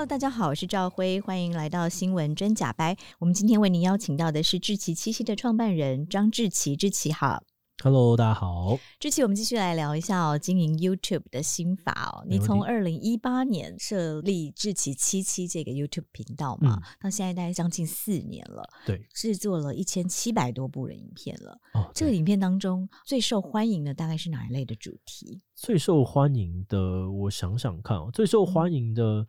Hello，大家好，我是赵辉，欢迎来到新闻真假掰。我们今天为您邀请到的是志奇七七的创办人张志奇，志奇好。Hello，大家好。志祺，我们继续来聊一下哦，经营 YouTube 的心法哦。你从二零一八年设立志奇七七这个 YouTube 频道嘛，嗯、到现在大概将近四年了，对，制作了一千七百多部的影片了。哦，这个影片当中最受欢迎的大概是哪一类的主题？最受欢迎的，我想想看哦，最受欢迎的。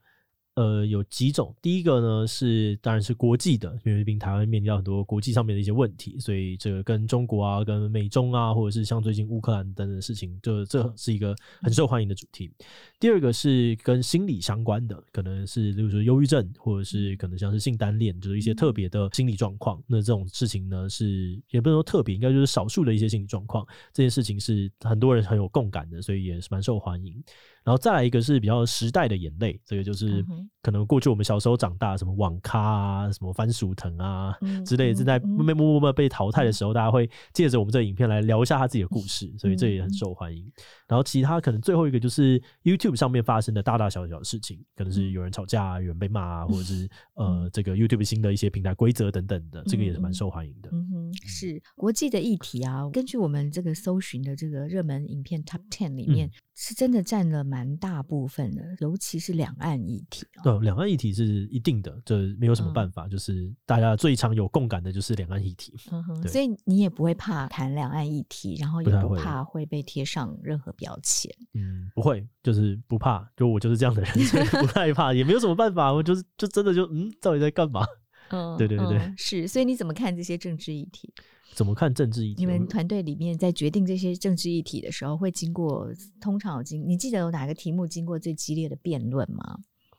呃，有几种。第一个呢是，当然是国际的，因为毕竟台湾面临到很多国际上面的一些问题，所以这个跟中国啊、跟美中啊，或者是像最近乌克兰等等事情，这这是一个很受欢迎的主题。第二个是跟心理相关的，可能是例如说忧郁症，或者是可能像是性单恋，就是一些特别的心理状况。那这种事情呢，是也不能说特别，应该就是少数的一些心理状况。这件事情是很多人很有共感的，所以也是蛮受欢迎。然后再来一个是比较时代的眼泪，这个就是可能过去我们小时候长大，什么网咖啊，什么番薯藤啊之类的，正在默默默默被淘汰的时候，大家会借着我们这个影片来聊一下他自己的故事，所以这也很受欢迎。然后其他可能最后一个就是 YouTube 上面发生的大大小小的事情，可能是有人吵架，有人被骂啊，或者是呃这个 YouTube 新的一些平台规则等等的，这个也是蛮受欢迎的。嗯哼，是国际的议题啊，根据我们这个搜寻的这个热门影片 Top Ten 里面，是真的占了。蛮大部分的，尤其是两岸议题。对，两岸议题是一定的，这没有什么办法，嗯、就是大家最常有共感的就是两岸议题。嗯哼，所以你也不会怕谈两岸议题，然后也不怕会被贴上任何标签。嗯，不会，就是不怕，就我就是这样的人，所以不害怕，也没有什么办法，我就是就真的就嗯，到底在干嘛？嗯，对对对对、嗯，是。所以你怎么看这些政治议题？怎么看政治议题？你们团队里面在决定这些政治议题的时候，会经过通常有经，你记得有哪个题目经过最激烈的辩论吗？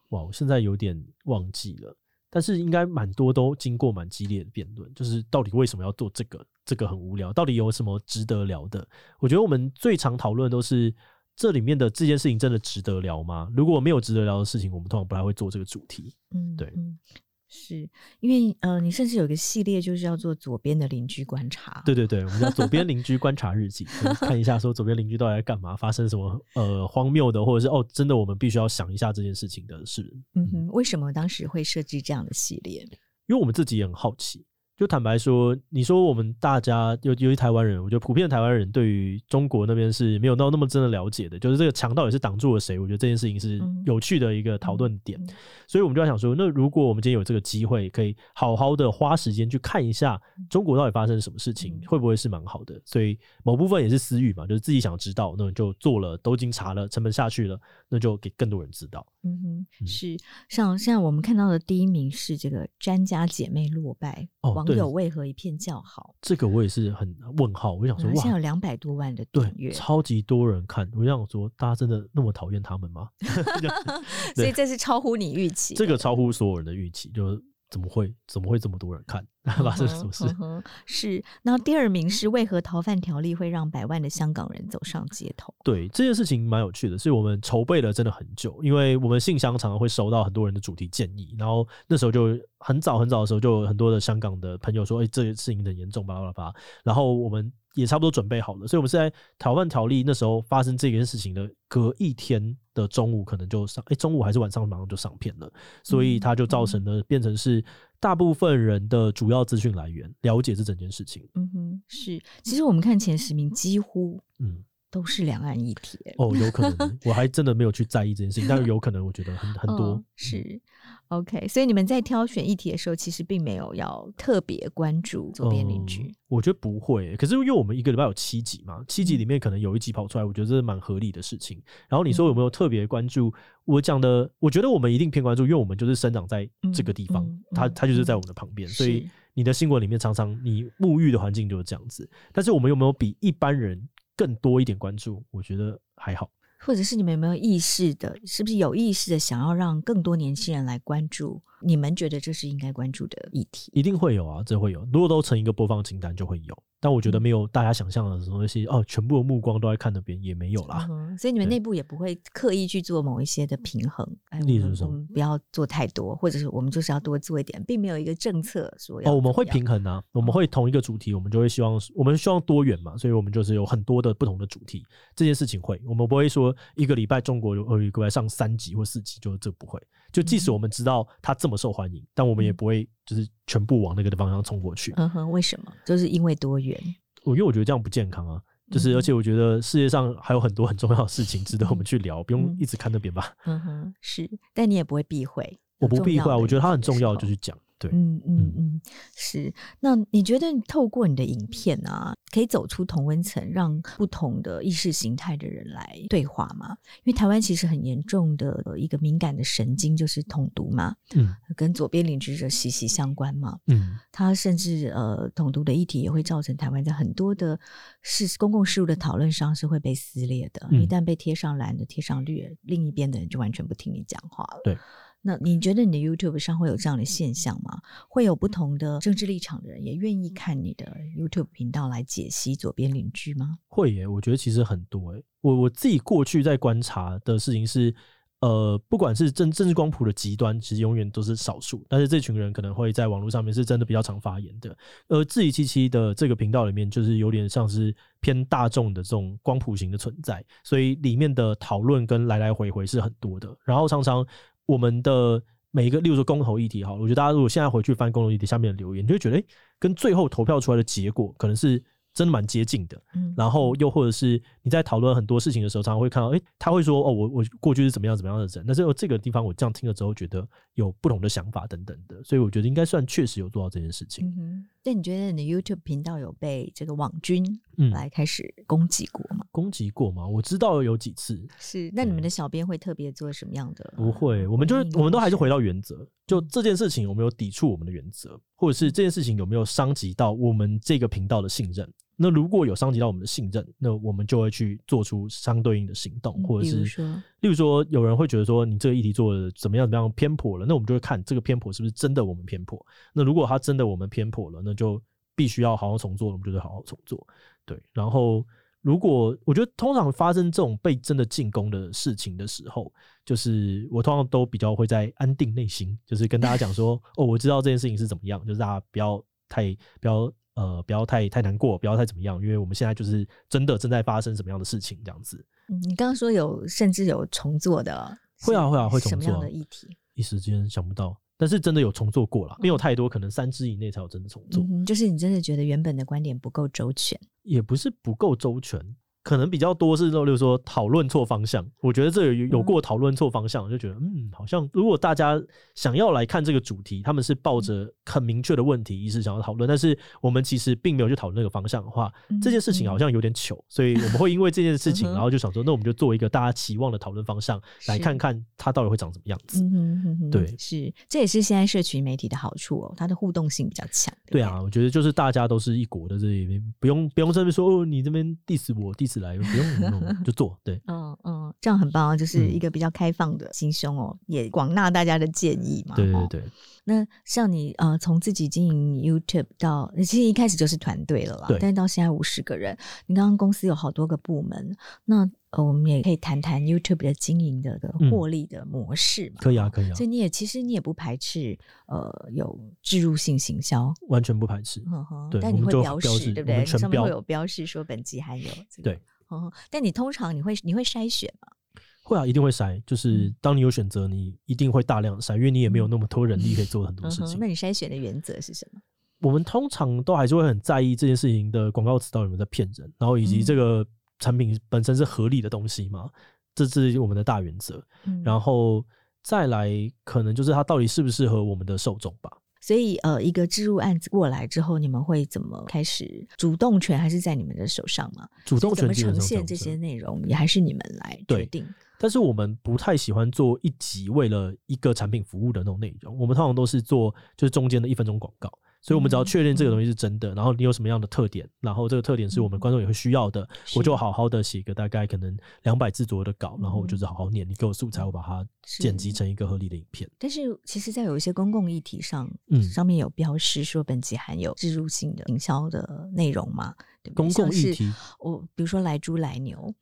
哇，我现在有点忘记了，但是应该蛮多都经过蛮激烈的辩论。就是到底为什么要做这个？这个很无聊，到底有什么值得聊的？我觉得我们最常讨论都是这里面的这件事情真的值得聊吗？如果没有值得聊的事情，我们通常不太会做这个主题。嗯，对。嗯是因为呃，你甚至有一个系列就是要做左边的邻居观察。对对对，我们叫左边邻居观察日记，看一下说左边邻居到底在干嘛，发生什么呃荒谬的，或者是哦，真的我们必须要想一下这件事情的事。嗯哼，为什么当时会设计这样的系列？因为我们自己也很好奇。就坦白说，你说我们大家，尤尤其台湾人，我觉得普遍的台湾人对于中国那边是没有到那么真的了解的。就是这个墙到底是挡住了谁？我觉得这件事情是有趣的一个讨论点。嗯、所以我们就要想说，那如果我们今天有这个机会，可以好好的花时间去看一下中国到底发生了什么事情，会不会是蛮好的？所以某部分也是私欲嘛，就是自己想知道，那就做了，都已经查了，成本下去了，那就给更多人知道。嗯哼，是像现在我们看到的第一名是这个詹家姐妹落败。哦网友为何一片叫好？这个我也是很问号。我想说，哇，现在有两百多万的订阅，超级多人看。我想说，大家真的那么讨厌他们吗？所以这是超乎你预期，这个超乎所有人的预期，就是。怎么会？怎么会这么多人看？发生什么事？是。然后第二名是为何逃犯条例会让百万的香港人走上街头？对，这件事情蛮有趣的，是我们筹备了真的很久，因为我们信箱常常会收到很多人的主题建议，然后那时候就很早很早的时候就有很多的香港的朋友说：“哎、欸，这个事情很严重，巴拉巴拉。”然后我们。也差不多准备好了，所以我们是在逃犯条例那时候发生这件事情的隔一天的中午，可能就上，哎、欸，中午还是晚上马上就上片了，所以它就造成了变成是大部分人的主要资讯来源，了解这整件事情。嗯哼，是，其实我们看前十名几乎，嗯。都是两岸一体哦，有可能，我还真的没有去在意这件事情，但是有可能，我觉得很很多、哦、是 OK。所以你们在挑选议题的时候，其实并没有要特别关注左边邻居、嗯。我觉得不会，可是因为我们一个礼拜有七集嘛，七集里面可能有一集跑出来，我觉得这是蛮合理的事情。然后你说有没有特别关注？我讲的，我觉得我们一定偏关注，因为我们就是生长在这个地方，嗯嗯、他他就是在我们的旁边，所以你的新闻里面常常你沐浴的环境就是这样子。但是我们有没有比一般人？更多一点关注，我觉得还好。或者是你们有没有意识的，是不是有意识的想要让更多年轻人来关注你们觉得这是应该关注的议题？一定会有啊，这会有。如果都成一个播放清单，就会有。但我觉得没有大家想象的什么东西哦，全部的目光都在看那边，也没有啦。嗯、所以你们内部也不会刻意去做某一些的平衡。例如说，我们不要做太多，或者是我们就是要多做一点，并没有一个政策说要。哦，我们会平衡啊，我们会同一个主题，我们就会希望我们希望多元嘛，所以我们就是有很多的不同的主题。这件事情会，我们不会说一个礼拜中国有呃一个礼拜上三集或四集，就这不会。就即使我们知道它这么受欢迎，但我们也不会就是全部往那个的方向冲过去。嗯哼，为什么？就是因为多元。我因为我觉得这样不健康啊，就是而且我觉得世界上还有很多很重要的事情值得我们去聊，嗯、不用一直看那边吧。嗯哼，是，但你也不会避讳。我不避讳啊，我觉得它很重要，就去讲。对，嗯嗯嗯，是。那你觉得透过你的影片啊，可以走出同温层，让不同的意识形态的人来对话吗？因为台湾其实很严重的一个敏感的神经就是统独嘛，嗯，跟左边领居者息息相关嘛，嗯，它甚至呃统独的议题也会造成台湾在很多的事公共事务的讨论上是会被撕裂的，嗯、一旦被贴上蓝的、贴上绿，另一边的人就完全不听你讲话了，对。那你觉得你的 YouTube 上会有这样的现象吗？会有不同的政治立场的人也愿意看你的 YouTube 频道来解析左边邻居吗？会耶，我觉得其实很多诶。我我自己过去在观察的事情是，呃，不管是政政治光谱的极端，其实永远都是少数，但是这群人可能会在网络上面是真的比较常发言的。而志祺七七的这个频道里面，就是有点像是偏大众的这种光谱型的存在，所以里面的讨论跟来来回回是很多的，然后常常。我们的每一个，例如说公投议题，哈，我觉得大家如果现在回去翻公投议题下面的留言，就会觉得，诶，跟最后投票出来的结果可能是。真的蛮接近的，嗯，然后又或者是你在讨论很多事情的时候，常常会看到，诶，他会说，哦，我我过去是怎么样怎么样的人，但是这个地方我这样听了之后，觉得有不同的想法等等的，所以我觉得应该算确实有做到这件事情。嗯哼，那你觉得你的 YouTube 频道有被这个网军来开始攻击过吗？嗯、攻击过吗？我知道有几次。是，那你们的小编会特别做什么样的？不会，我们就是我们都还是回到原则，就这件事情有没有抵触我们的原则，或者是这件事情有没有伤及到我们这个频道的信任。那如果有伤及到我们的信任，那我们就会去做出相对应的行动，或者是，例如说，有人会觉得说你这个议题做的怎么样怎么样偏颇了，那我们就会看这个偏颇是不是真的我们偏颇。那如果他真的我们偏颇了，那就必须要好好重做，我们就得好好重做。对，然后如果我觉得通常发生这种被真的进攻的事情的时候，就是我通常都比较会在安定内心，就是跟大家讲说，哦，我知道这件事情是怎么样，就是大家不要太不要。呃，不要太太难过，不要太怎么样，因为我们现在就是真的正在发生什么样的事情，这样子。嗯，你刚刚说有甚至有重做的，会啊会啊会重做。什么样的议题？一时间想不到，但是真的有重做过了，没有太多，可能三支以内才有真的重做。嗯，就是你真的觉得原本的观点不够周全，也不是不够周全。可能比较多是，例如说讨论错方向。我觉得这有有过讨论错方向，我就觉得嗯，好像如果大家想要来看这个主题，他们是抱着很明确的问题意识想要讨论，但是我们其实并没有去讨论那个方向的话，这件事情好像有点糗。所以我们会因为这件事情，然后就想说，那我们就做一个大家期望的讨论方向，来看看它到底会长什么样子。对，是，这也是现在社群媒体的好处哦，它的互动性比较强。对啊，我觉得就是大家都是一国的这里面，不用不用这边说哦，你这边 diss 我 diss。来不用弄就做，对，嗯嗯，这样很棒啊，就是一个比较开放的心胸哦，嗯、也广纳大家的建议嘛。对对对。那像你呃，从自己经营 YouTube 到，其实一开始就是团队了啦，对。但是到现在五十个人，你刚刚公司有好多个部门，那呃，我们也可以谈谈 YouTube 的经营的的获利的模式嘛？可以啊，可以啊。所以你也其实你也不排斥呃有置入性行销，完全不排斥。呵呵对，但你会标示对不对？上面会有标示说本集含有这个。对。但你通常你会你会筛选吗？会啊，一定会筛。就是当你有选择，你一定会大量筛，因为你也没有那么多人力可以做很多事情。那你筛选的原则是什么？我们通常都还是会很在意这件事情的广告词到底有没有在骗人，然后以及这个产品本身是合理的东西嘛，这是我们的大原则。然后再来，可能就是它到底适不适合我们的受众吧。所以，呃，一个置入案子过来之后，你们会怎么开始？主动权还是在你们的手上吗？主动权怎么呈现这些内容，也还是你们来决定。但是我们不太喜欢做一集为了一个产品服务的那种内容。我们通常都是做就是中间的一分钟广告，所以我们只要确认这个东西是真的，然后你有什么样的特点，然后这个特点是我们观众也会需要的，我就好好的写个大概可能两百字左右的稿，然后我就是好好念，你给我素材，我把它剪辑成一个合理的影片。但是其实，在有一些公共议题上，嗯，上面有标示说本集含有植入性的营销的内容嘛？对对？公共议题，我比如说来猪来牛。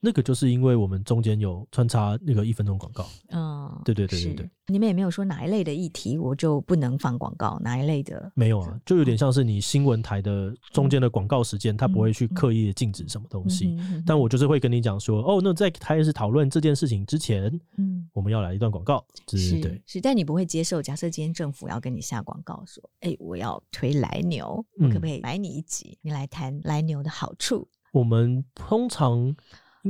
那个就是因为我们中间有穿插那个一分钟广告，嗯，对对对对对，你们也没有说哪一类的议题我就不能放广告，哪一类的没有啊，就有点像是你新闻台的中间的广告时间，它不会去刻意的禁止什么东西，但我就是会跟你讲说，哦，那在开始讨论这件事情之前，嗯，我们要来一段广告，是，对，是，但你不会接受，假设今天政府要跟你下广告说，哎，我要推来牛，我可不可以买你一集，你来谈来牛的好处？我们通常。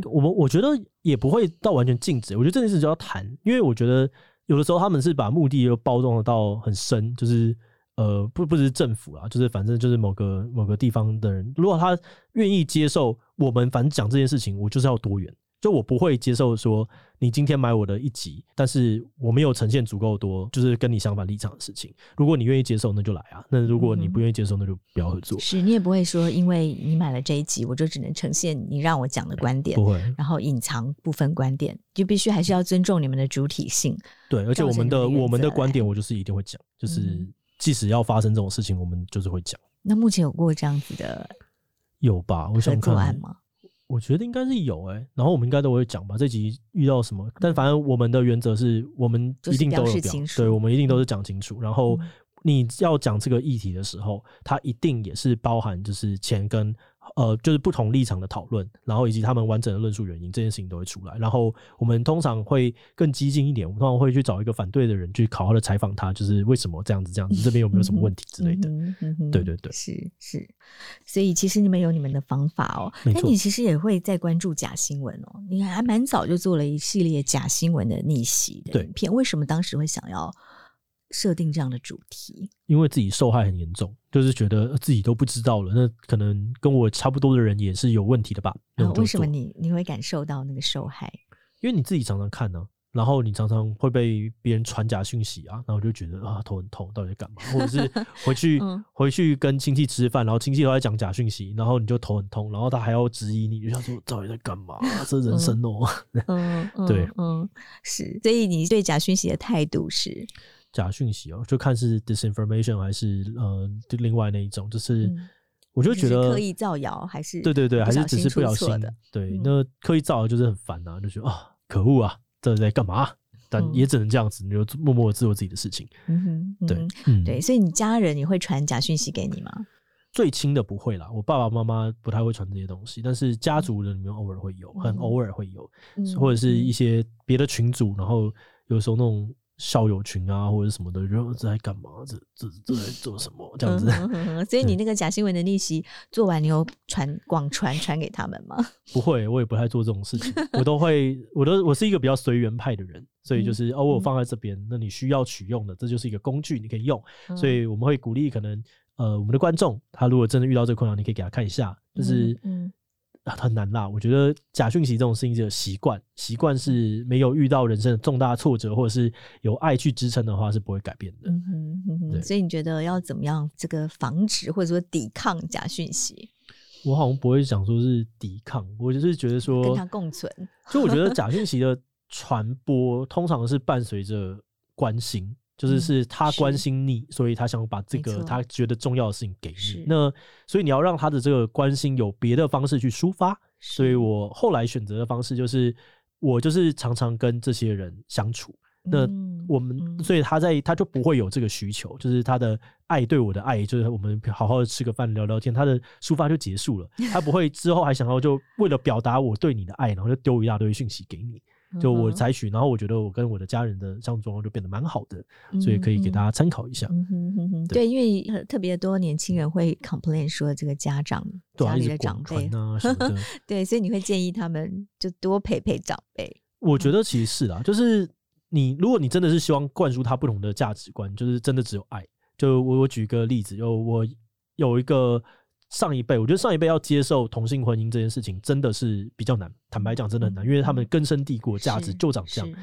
我们我觉得也不会到完全禁止，我觉得这件事就要谈，因为我觉得有的时候他们是把目的又包装的到很深，就是呃不不只是政府啊，就是反正就是某个某个地方的人，如果他愿意接受我们反正讲这件事情，我就是要多元。就我不会接受说你今天买我的一集，但是我没有呈现足够多，就是跟你相反立场的事情。如果你愿意接受，那就来啊；那如果你不愿意接受，那就不要合作。是你也不会说，因为你买了这一集，我就只能呈现你让我讲的观点，不会，然后隐藏部分观点，就必须还是要尊重你们的主体性。对，而且我们的我们的观点，我就是一定会讲，就是即使要发生这种事情，我们就是会讲。那目前有过这样子的有吧？我想看合作案吗？我觉得应该是有哎、欸，然后我们应该都会讲吧。这集遇到什么？但反正我们的原则是我们一定都有表，表对，我们一定都是讲清楚。然后你要讲这个议题的时候，它一定也是包含就是钱跟。呃，就是不同立场的讨论，然后以及他们完整的论述原因，这件事情都会出来。然后我们通常会更激进一点，我们通常会去找一个反对的人去好好的采访他，就是为什么这样子这样子，这边有没有什么问题之类的。嗯嗯嗯、对对对，是是。所以其实你们有你们的方法哦，那你其实也会在关注假新闻哦。你还蛮早就做了一系列假新闻的逆袭的影片，为什么当时会想要？设定这样的主题，因为自己受害很严重，就是觉得自己都不知道了，那可能跟我差不多的人也是有问题的吧？为什么你你会感受到那个受害？因为你自己常常看呢、啊，然后你常常会被别人传假讯息啊，然后我就觉得啊头很痛，到底在干嘛？或者是 回去、嗯、回去跟亲戚吃饭，然后亲戚都在讲假讯息，然后你就头很痛，然后他还要质疑你，就想说到底在干嘛？这人生哦、喔，嗯，嗯 对，嗯，是，所以你对假讯息的态度是？假讯息哦，就看是 disinformation 还是呃，另外那一种，就是我就觉得刻意造谣还是对对对，还是只是不小心的。对，那刻意造谣就是很烦啊，就觉得啊，可恶啊，这在干嘛？但也只能这样子，你就默默的做自己的事情。嗯哼，对，嗯对，所以你家人也会传假讯息给你吗？最亲的不会啦，我爸爸妈妈不太会传这些东西，但是家族的里面偶尔会有，很偶尔会有，或者是一些别的群组，然后有时候那种。校友群啊，或者什么的，然后这在干嘛？这这这在做什么？这样子。所以你那个假新闻的逆袭做完，你有传广传传给他们吗？不会，我也不太做这种事情。我都会，我都我是一个比较随缘派的人，所以就是、嗯、哦，我放在这边，那你需要取用的，这就是一个工具，你可以用。嗯、所以我们会鼓励，可能呃，我们的观众他如果真的遇到这个困扰，你可以给他看一下，就是嗯。嗯很难啦，我觉得假讯息这种事情是习惯，习惯是没有遇到人生的重大挫折，或者是有爱去支撑的话，是不会改变的。嗯哼嗯哼，所以你觉得要怎么样这个防止或者说抵抗假讯息？我好像不会想说是抵抗，我就是觉得说跟它共存。就我觉得假讯 息的传播通常是伴随着关心。就是是他关心你，嗯、所以他想把这个他觉得重要的事情给你。那所以你要让他的这个关心有别的方式去抒发。所以我后来选择的方式就是，我就是常常跟这些人相处。那我们、嗯、所以他在他就不会有这个需求，就是他的爱对我的爱，就是我们好好的吃个饭聊聊天，他的抒发就结束了。他不会之后还想要就为了表达我对你的爱，然后就丢一大堆讯息给你。就我采取，然后我觉得我跟我的家人的相处状况就变得蛮好的，所以可以给大家参考一下。对，因为特别多年轻人会 complain 说这个家长家里的长辈啊 什么的，对，所以你会建议他们就多陪陪长辈。我觉得其实是啦，就是你如果你真的是希望灌输他不同的价值观，就是真的只有爱。就我我举个例子，就我有一个。上一辈，我觉得上一辈要接受同性婚姻这件事情真的是比较难。坦白讲，真的很难，因为他们根深蒂固的价值就长这样。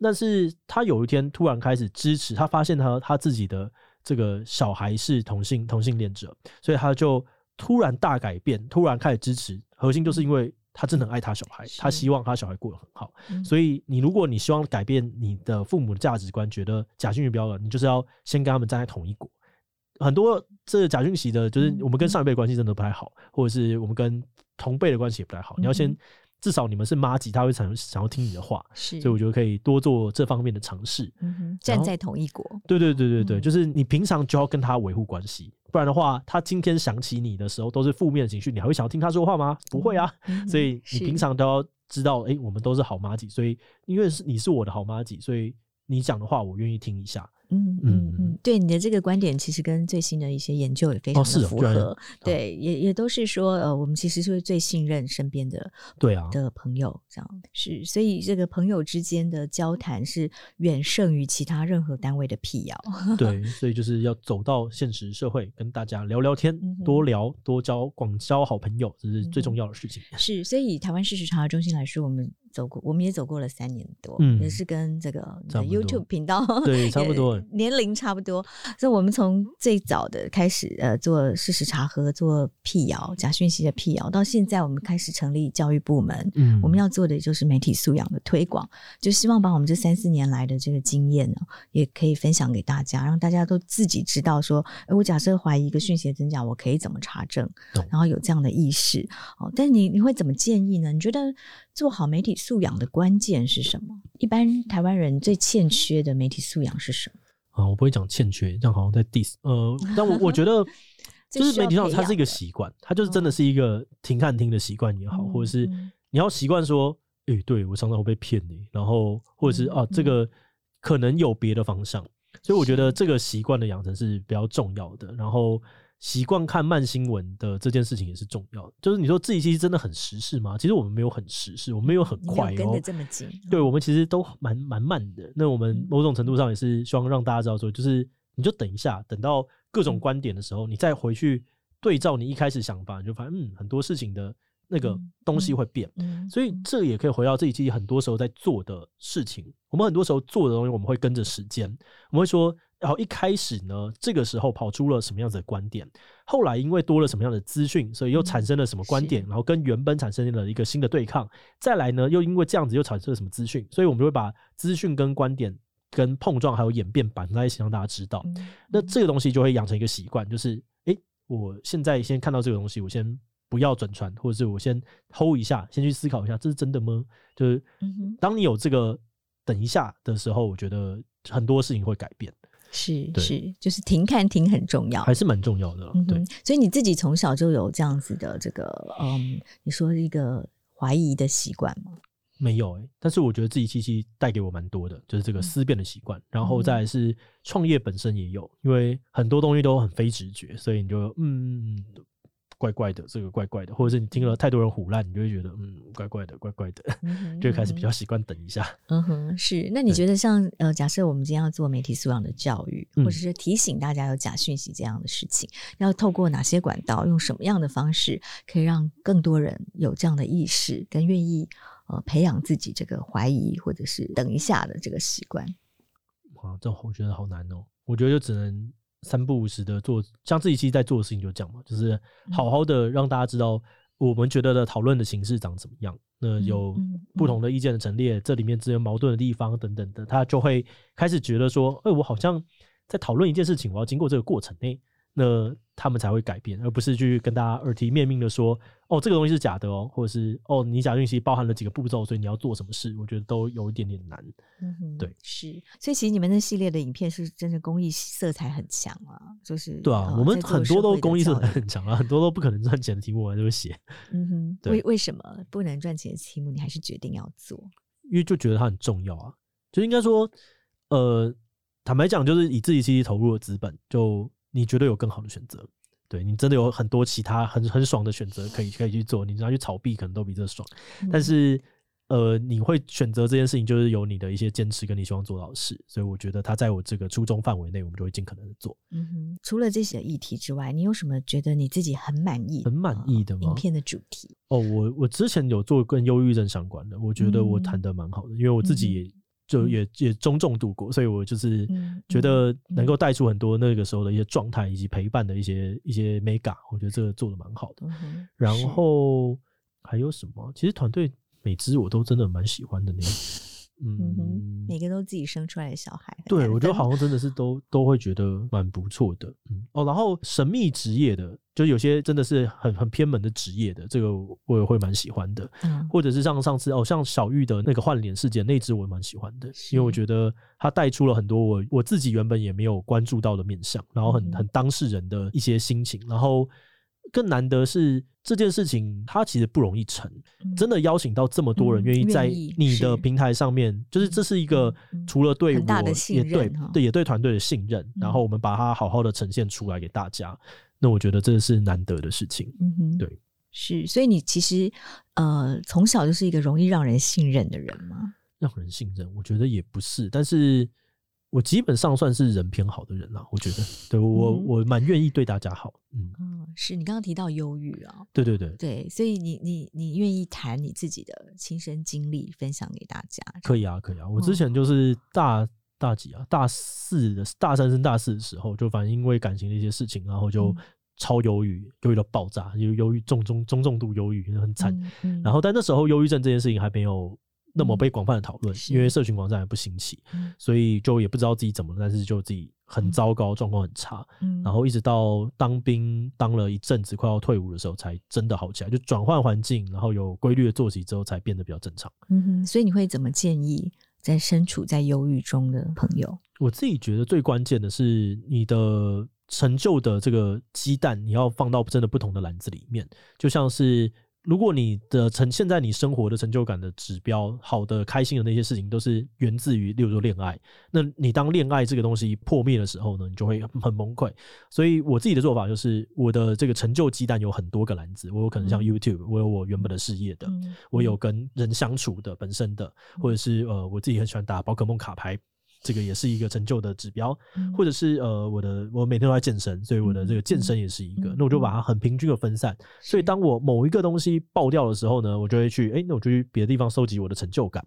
但是他有一天突然开始支持，他发现他他自己的这个小孩是同性同性恋者，所以他就突然大改变，突然开始支持。核心就是因为他真的很爱他小孩，他希望他小孩过得很好。所以你如果你希望改变你的父母的价值观，觉得假讯息不要了，你就是要先跟他们站在同一国。很多这个假讯息的，就是我们跟上一辈关系真的不太好，或者是我们跟同辈的关系也不太好。你要先。至少你们是妈吉，他会想想要听你的话，是，所以我觉得可以多做这方面的尝试。嗯，站在同一国，对对对对对，嗯、就是你平常就要跟他维护关系，不然的话，他今天想起你的时候都是负面的情绪，你还会想要听他说话吗？不会啊，嗯、所以你平常都要知道，哎、欸，我们都是好妈吉，所以因为是你是我的好妈吉，所以你讲的话我愿意听一下。嗯嗯嗯，对你的这个观点，其实跟最新的一些研究也非常的符合。哦、对，也也都是说，呃，我们其实是最信任身边的对啊的朋友，这样是，所以这个朋友之间的交谈是远胜于其他任何单位的辟谣。对，所以就是要走到现实社会，跟大家聊聊天，多聊多交广交好朋友，这是最重要的事情。是，所以以台湾事实查核中心来说，我们。走过，我们也走过了三年多，嗯、也是跟这个 YouTube 频道对 差不多年龄差不多，所以我们从最早的开始呃做事实查核、做辟谣、假讯息的辟谣，到现在我们开始成立教育部门，嗯，我们要做的就是媒体素养的推广，就希望把我们这三四年来的这个经验呢，也可以分享给大家，让大家都自己知道说，哎，我假设怀疑一个讯息的真假，我可以怎么查证，然后有这样的意识哦。但是你你会怎么建议呢？你觉得？做好媒体素养的关键是什么？一般台湾人最欠缺的媒体素养是什么？啊，我不会讲欠缺，这样好像在 diss。呃，但我我觉得，就是媒体上它是一个习惯，它就是真的是一个停看听的习惯也好，嗯、或者是你要习惯说，诶、欸，对我常常会被骗你，然后或者是啊，这个可能有别的方向，所以我觉得这个习惯的养成是比较重要的。然后。习惯看慢新闻的这件事情也是重要的。就是你说自己其实真的很时事吗？其实我们没有很时事，我们没有很快哦，跟得这么紧。对，我们其实都蛮蛮慢的。那我们某种程度上也是希望让大家知道说，就是你就等一下，等到各种观点的时候，你再回去对照你一开始想法，你就发现嗯，很多事情的那个东西会变。所以这也可以回到自己其实很多时候在做的事情。我们很多时候做的东西，我们会跟着时间，我们会说。然后一开始呢，这个时候跑出了什么样子的观点，后来因为多了什么样的资讯，所以又产生了什么观点，然后跟原本产生了一个新的对抗。再来呢，又因为这样子又产生了什么资讯，所以我们就会把资讯跟观点跟碰撞还有演变绑在一起，让大家知道。那这个东西就会养成一个习惯，就是诶，我现在先看到这个东西，我先不要转传，或者是我先 hold 一下，先去思考一下，这是真的吗？就是当你有这个等一下的时候，我觉得很多事情会改变。是是，就是停看停很重要，还是蛮重要的。对、嗯，所以你自己从小就有这样子的这个，嗯，你说一个怀疑的习惯吗？没有但是我觉得自己其实带给我蛮多的，就是这个思辨的习惯。嗯、然后再来是创业本身也有，因为很多东西都很非直觉，所以你就嗯。怪怪的，这个怪怪的，或者是你听了太多人唬烂，你就会觉得嗯，怪怪的，怪怪的，嗯、哼就开始比较习惯等一下。嗯哼，是。那你觉得像呃，假设我们今天要做媒体素养的教育，或者是提醒大家有假讯息这样的事情，嗯、要透过哪些管道，用什么样的方式，可以让更多人有这样的意识，跟愿意呃培养自己这个怀疑或者是等一下的这个习惯？哇，这我觉得好难哦。我觉得就只能。三不五时的做，像自己其实在做的事情就这样嘛，就是好好的让大家知道我们觉得的讨论的形式长怎么样。那有不同的意见的陈列，这里面之间矛盾的地方等等的，他就会开始觉得说，哎，我好像在讨论一件事情，我要经过这个过程内。那他们才会改变，而不是去跟大家耳提面命的说，哦，这个东西是假的哦，或者是哦，你假讯息包含了几个步骤，所以你要做什么事，我觉得都有一点点难。嗯哼，对，是，所以其实你们那系列的影片是真的公益色彩很强啊，就是对啊，我们很多都公益色彩很强啊，很多都不可能赚钱的题目我就会写。嗯哼，为为什么不能赚钱的题目你还是决定要做？因为就觉得它很重要啊，就应该说，呃，坦白讲，就是以自己积极投入的资本就。你觉得有更好的选择？对，你真的有很多其他很很爽的选择可以可以去做，你只要去炒币可能都比这爽。嗯、但是，呃，你会选择这件事情，就是有你的一些坚持跟你希望做到的事。所以，我觉得他在我这个初衷范围内，我们就会尽可能的做。嗯哼。除了这些议题之外，你有什么觉得你自己很满意、很满意的吗？影片的主题？哦，我我之前有做跟忧郁症相关的，我觉得我谈的蛮好的，嗯、因为我自己也就也、嗯、也中重度过，所以我就是觉得能够带出很多那个时候的一些状态以及陪伴的一些一些 mega，我觉得这个做的蛮好的。嗯、然后还有什么？其实团队每支我都真的蛮喜欢的那个。嗯哼，每个都自己生出来的小孩，对，我觉得好像真的是都都会觉得蛮不错的。嗯哦，然后神秘职业的，就有些真的是很很偏门的职业的，这个我也会蛮喜欢的。嗯，或者是像上次哦，像小玉的那个换脸事件那支，我也蛮喜欢的，因为我觉得他带出了很多我我自己原本也没有关注到的面相，然后很很当事人的一些心情，然后。更难得是这件事情，它其实不容易成。真的邀请到这么多人愿意在你的平台上面，就是这是一个除了对我也对对也对团队的信任，然后我们把它好好的呈现出来给大家。那我觉得这是难得的事情。嗯哼，对，是。所以你其实呃从小就是一个容易让人信任的人吗？让人信任，我觉得也不是，但是。我基本上算是人偏好的人啦，我觉得，对我、嗯、我蛮愿意对大家好，嗯，嗯是你刚刚提到忧郁啊，对对对。对，所以你你你愿意谈你自己的亲身经历分享给大家？可以啊，可以啊，我之前。就是大、嗯、大几啊，大四的大三升大四的时候，就反正因为感情的一些事情，然后就超忧郁，忧郁到爆炸，有忧郁重中中重度忧郁，很惨、然后但那时候忧郁症这件事情还没有。那么被广泛的讨论、嗯，因为社群网站也不兴起、嗯，所以就也不知道自己怎么了，但是就自己很糟糕，状、嗯、况很差、嗯，然后一直到当兵当了一阵子，快要退伍的时候，才真的好起来，就转换环境，然后有规律的作息之后，才变得比较正常。嗯哼，所以你会怎么建议在身处在忧郁中的朋友？我自己觉得最关键的是你的成就的这个鸡蛋，你要放到真的不同的篮子里面，就像是。如果你的成现在你生活的成就感的指标，好的、开心的那些事情，都是源自于，例如说恋爱。那你当恋爱这个东西破灭的时候呢，你就会很崩溃。所以我自己的做法就是，我的这个成就鸡蛋有很多个篮子，我有可能像 YouTube，我有我原本的事业的，我有跟人相处的本身的，或者是呃，我自己很喜欢打宝可梦卡牌。这个也是一个成就的指标，或者是呃，我的我每天都在健身，所以我的这个健身也是一个。那我就把它很平均的分散。所以当我某一个东西爆掉的时候呢，我就会去，哎，那我就去别的地方收集我的成就感。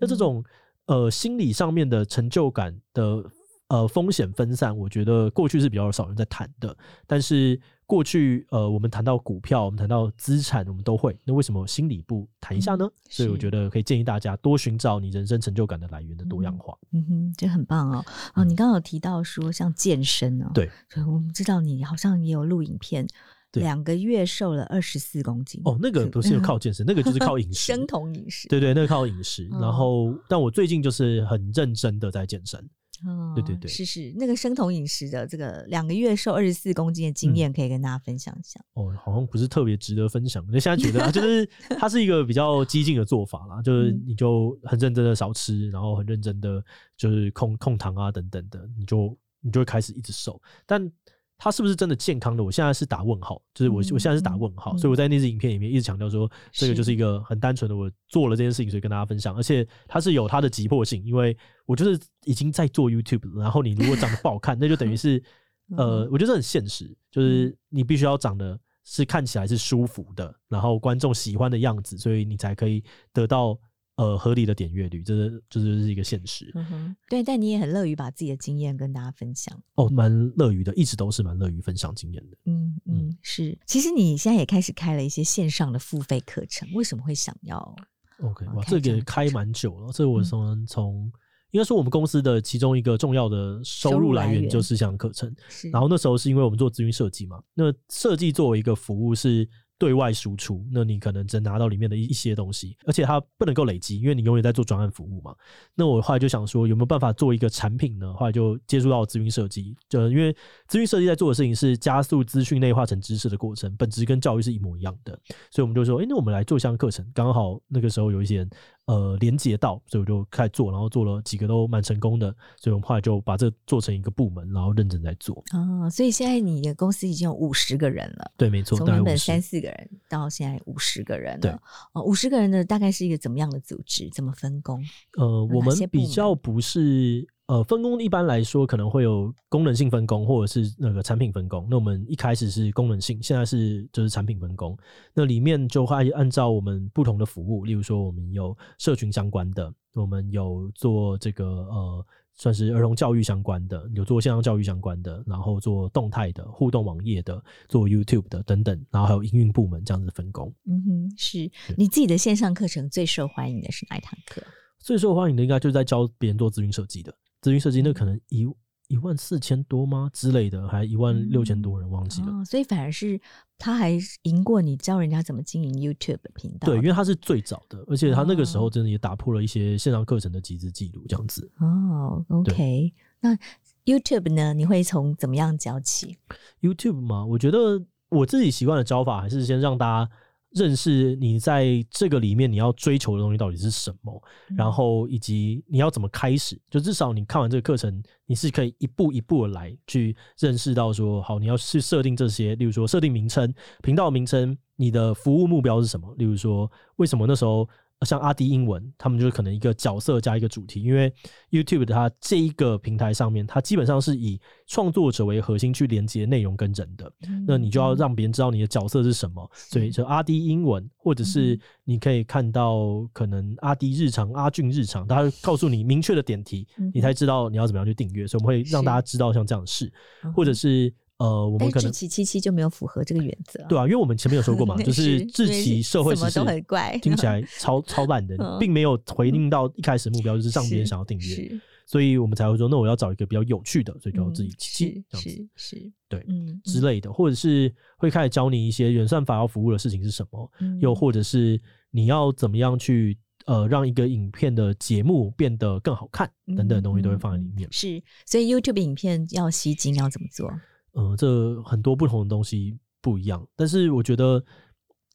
那这种呃心理上面的成就感的呃风险分散，我觉得过去是比较少人在谈的，但是。过去，呃，我们谈到股票，我们谈到资产，我们都会。那为什么心理不谈一下呢？嗯，所以我觉得可以建议大家多寻找你人生成就感的来源的多样化。嗯哼，这很棒哦。哦，嗯，你刚刚有提到说像健身哦，对，所以我们知道你好像也有录影片，两个月瘦了二十四公斤。哦，那个不是靠健身，那个就是靠 饮食，生酮饮食。对对，那个靠饮食。然后，但我最近就是很认真的在健身。哦，对对对，是是，那个生酮饮食的这个两个月瘦二十四公斤的经验，可以跟大家分享一下。嗯、哦，好像不是特别值得分享。那现在觉得，就是 它是一个比较激进的做法啦，就是你就很认真的少吃，然后很认真的就是控控糖啊等等的，你就你就会开始一直瘦，但。他是不是真的健康的？我现在是打问号，就是我我现在是打问号，嗯、所以我在那支影片里面一直强调说，这个就是一个很单纯的，我做了这件事情，所以跟大家分享，而且它是有它的急迫性，因为我就是已经在做 YouTube，然后你如果长得不好看，那就等于是 呃，我觉得很现实，就是你必须要长得是看起来是舒服的，然后观众喜欢的样子，所以你才可以得到。呃，合理的点阅率，这是这就是一个现实。嗯哼，对，但你也很乐于把自己的经验跟大家分享。哦，蛮乐于的，一直都是蛮乐于分享经验的。嗯嗯，是。其实你现在也开始开了一些线上的付费课程，为什么会想要？OK，哇，这个开蛮久了。这我从从、嗯、应该说我们公司的其中一个重要的收入来源就是像课程。然后那时候是因为我们做咨询设计嘛，那设计作为一个服务是。对外输出，那你可能只能拿到里面的一一些东西，而且它不能够累积，因为你永远在做专案服务嘛。那我后来就想说，有没有办法做一个产品呢？后来就接触到资讯设计，就因为资讯设计在做的事情是加速资讯内化成知识的过程，本质跟教育是一模一样的，所以我们就说，哎，那我们来做一项课程，刚好那个时候有一些人。呃，连接到，所以我就开始做，然后做了几个都蛮成功的，所以我们后来就把这做成一个部门，然后认真在做。哦，所以现在你的公司已经有五十个人了。对，没错，从原本三四个人到现在五十个人了。对，哦，五十个人的大概是一个怎么样的组织？怎么分工？呃，我们比较不是。呃，分工一般来说可能会有功能性分工，或者是那个产品分工。那我们一开始是功能性，现在是就是产品分工。那里面就会按照我们不同的服务，例如说我们有社群相关的，我们有做这个呃算是儿童教育相关的，有做线上教育相关的，然后做动态的互动网页的，做 YouTube 的等等，然后还有营运部门这样子分工。嗯哼，是你自己的线上课程最受欢迎的是哪一堂课？最受欢迎的应该就是在教别人做咨询设计的。资讯设计那可能一一万四千多吗之类的，还一万六千多人忘记了，所以反而是他还赢过你教人家怎么经营 YouTube 频道。对，因为他是最早的，而且他那个时候真的也打破了一些线上课程的集资记录，这样子。哦，OK，那 YouTube 呢？你会从怎么样教起？YouTube 嘛，我觉得我自己习惯的教法还是先让大家。认识你在这个里面你要追求的东西到底是什么，然后以及你要怎么开始，就至少你看完这个课程，你是可以一步一步的来去认识到说，好，你要去设定这些，例如说设定名称、频道名称，你的服务目标是什么？例如说，为什么那时候？像阿迪英文，他们就是可能一个角色加一个主题，因为 YouTube 它这一个平台上面，它基本上是以创作者为核心去连接内容跟人的，嗯、那你就要让别人知道你的角色是什么，所以就阿迪英文，或者是你可以看到可能阿迪日常、阿俊日常，他会告诉你明确的点题，你才知道你要怎么样去订阅，所以我们会让大家知道像这样的事，或者是。呃，我们可能志奇七七就没有符合这个原则，对啊，因为我们前面有说过嘛，就是志奇社会时事什么都很怪，听起来 超超烂的，并没有回应到一开始目标，就是让别人想要订阅，所以我们才会说，那我要找一个比较有趣的，所以就要志祺七七这样子，是，对，嗯之类的，或者是会开始教你一些原算法要服务的事情是什么，又或者是你要怎么样去呃让一个影片的节目变得更好看等等东西都会放在里面。是，所以 YouTube 影片要吸睛要怎么做？呃，这很多不同的东西不一样，但是我觉得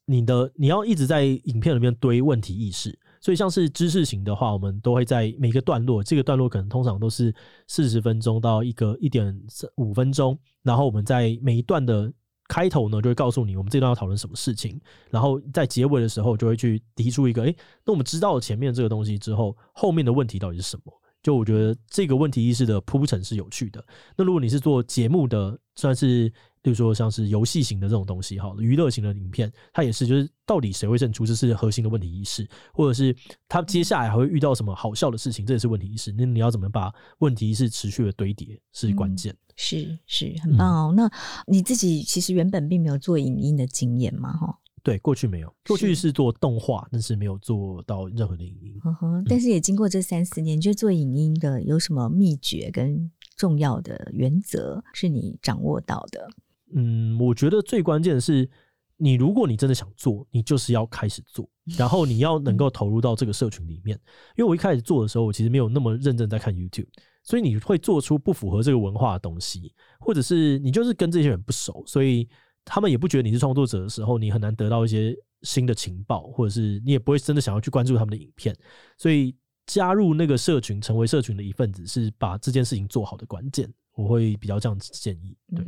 你的你要一直在影片里面堆问题意识，所以像是知识型的话，我们都会在每个段落，这个段落可能通常都是四十分钟到一个一点五分钟，然后我们在每一段的开头呢，就会告诉你我们这段要讨论什么事情，然后在结尾的时候就会去提出一个，诶，那我们知道前面这个东西之后，后面的问题到底是什么？就我觉得这个问题意识的铺陈是有趣的。那如果你是做节目的，算是例如说像是游戏型的这种东西，哈，娱乐型的影片，它也是就是到底谁会胜出，这是核心的问题意识，或者是他接下来还会遇到什么好笑的事情，这也是问题意识。那你要怎么把问题意识持续的堆叠是关键。嗯，是是很棒哦。嗯，那你自己其实原本并没有做影音的经验嘛，哈。对，过去没有，过去是做动画，但是没有做到任何的影音。但是也经过这三四年，你觉得做影音的有什么秘诀跟重要的原则是你掌握到的？嗯，我觉得最关键的是，你如果你真的想做，你就是要开始做，然后你要能够投入到这个社群里面。因为我一开始做的时候，我其实没有那么认真在看 YouTube，所以你会做出不符合这个文化的东西，或者是你就是跟这些人不熟，所以。他们也不觉得你是创作者的时候，你很难得到一些新的情报，或者是你也不会真的想要去关注他们的影片。所以加入那个社群，成为社群的一份子，是把这件事情做好的关键。我会比较这样子建议。对，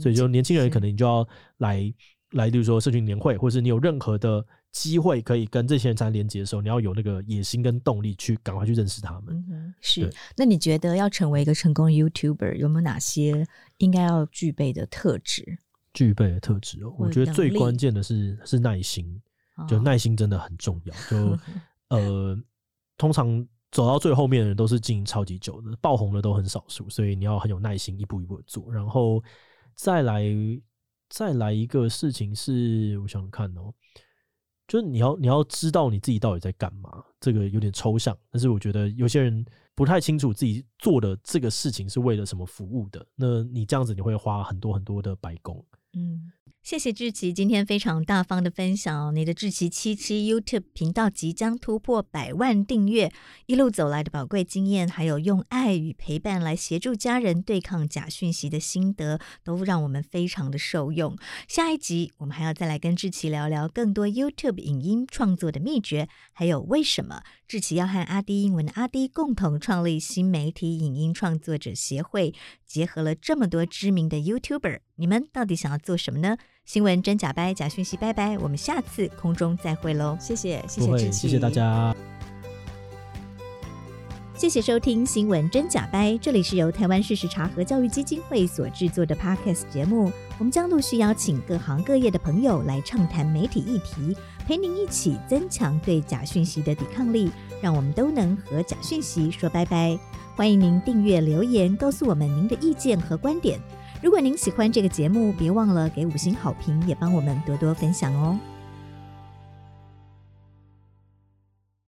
所以就年轻人可能你就要来是来，比如说社群年会，或者是你有任何的机会可以跟这些人产生连接的时候，你要有那个野心跟动力去赶快去认识他们。嗯、是。那你觉得要成为一个成功的 YouTuber，有没有哪些应该要具备的特质？具备的特质哦，我觉得最关键的是是耐心，就耐心真的很重要。就 呃，通常走到最后面的人都是经营超级久的，爆红的都很少数，所以你要很有耐心，一步一步的做。然后再来再来一个事情是，我想看哦，就是你要你要知道你自己到底在干嘛，这个有点抽象，但是我觉得有些人不太清楚自己做的这个事情是为了什么服务的，那你这样子你会花很多很多的白工。嗯，谢谢志奇今天非常大方的分享，你的志奇七七 YouTube 频道即将突破百万订阅，一路走来的宝贵经验，还有用爱与陪伴来协助家人对抗假讯息的心得，都让我们非常的受用。下一集我们还要再来跟志奇聊聊更多 YouTube 影音创作的秘诀，还有为什么志奇要和阿迪英文的阿迪共同创立新媒体影音创作者协会，结合了这么多知名的 YouTuber，你们到底想要做什么呢？新闻真假掰，假讯息拜拜，我们下次空中再会喽！谢谢，谢谢谢谢大家。谢谢收听《新闻真假掰》，这里是由台湾事实查核教育基金会所制作的 Podcast 节目。我们将陆续邀请各行各业的朋友来畅谈媒体议题，陪您一起增强对假讯息的抵抗力，让我们都能和假讯息说拜拜。欢迎您订阅留言，告诉我们您的意见和观点。如果您喜欢这个节目，别忘了给五星好评，也帮我们多多分享哦。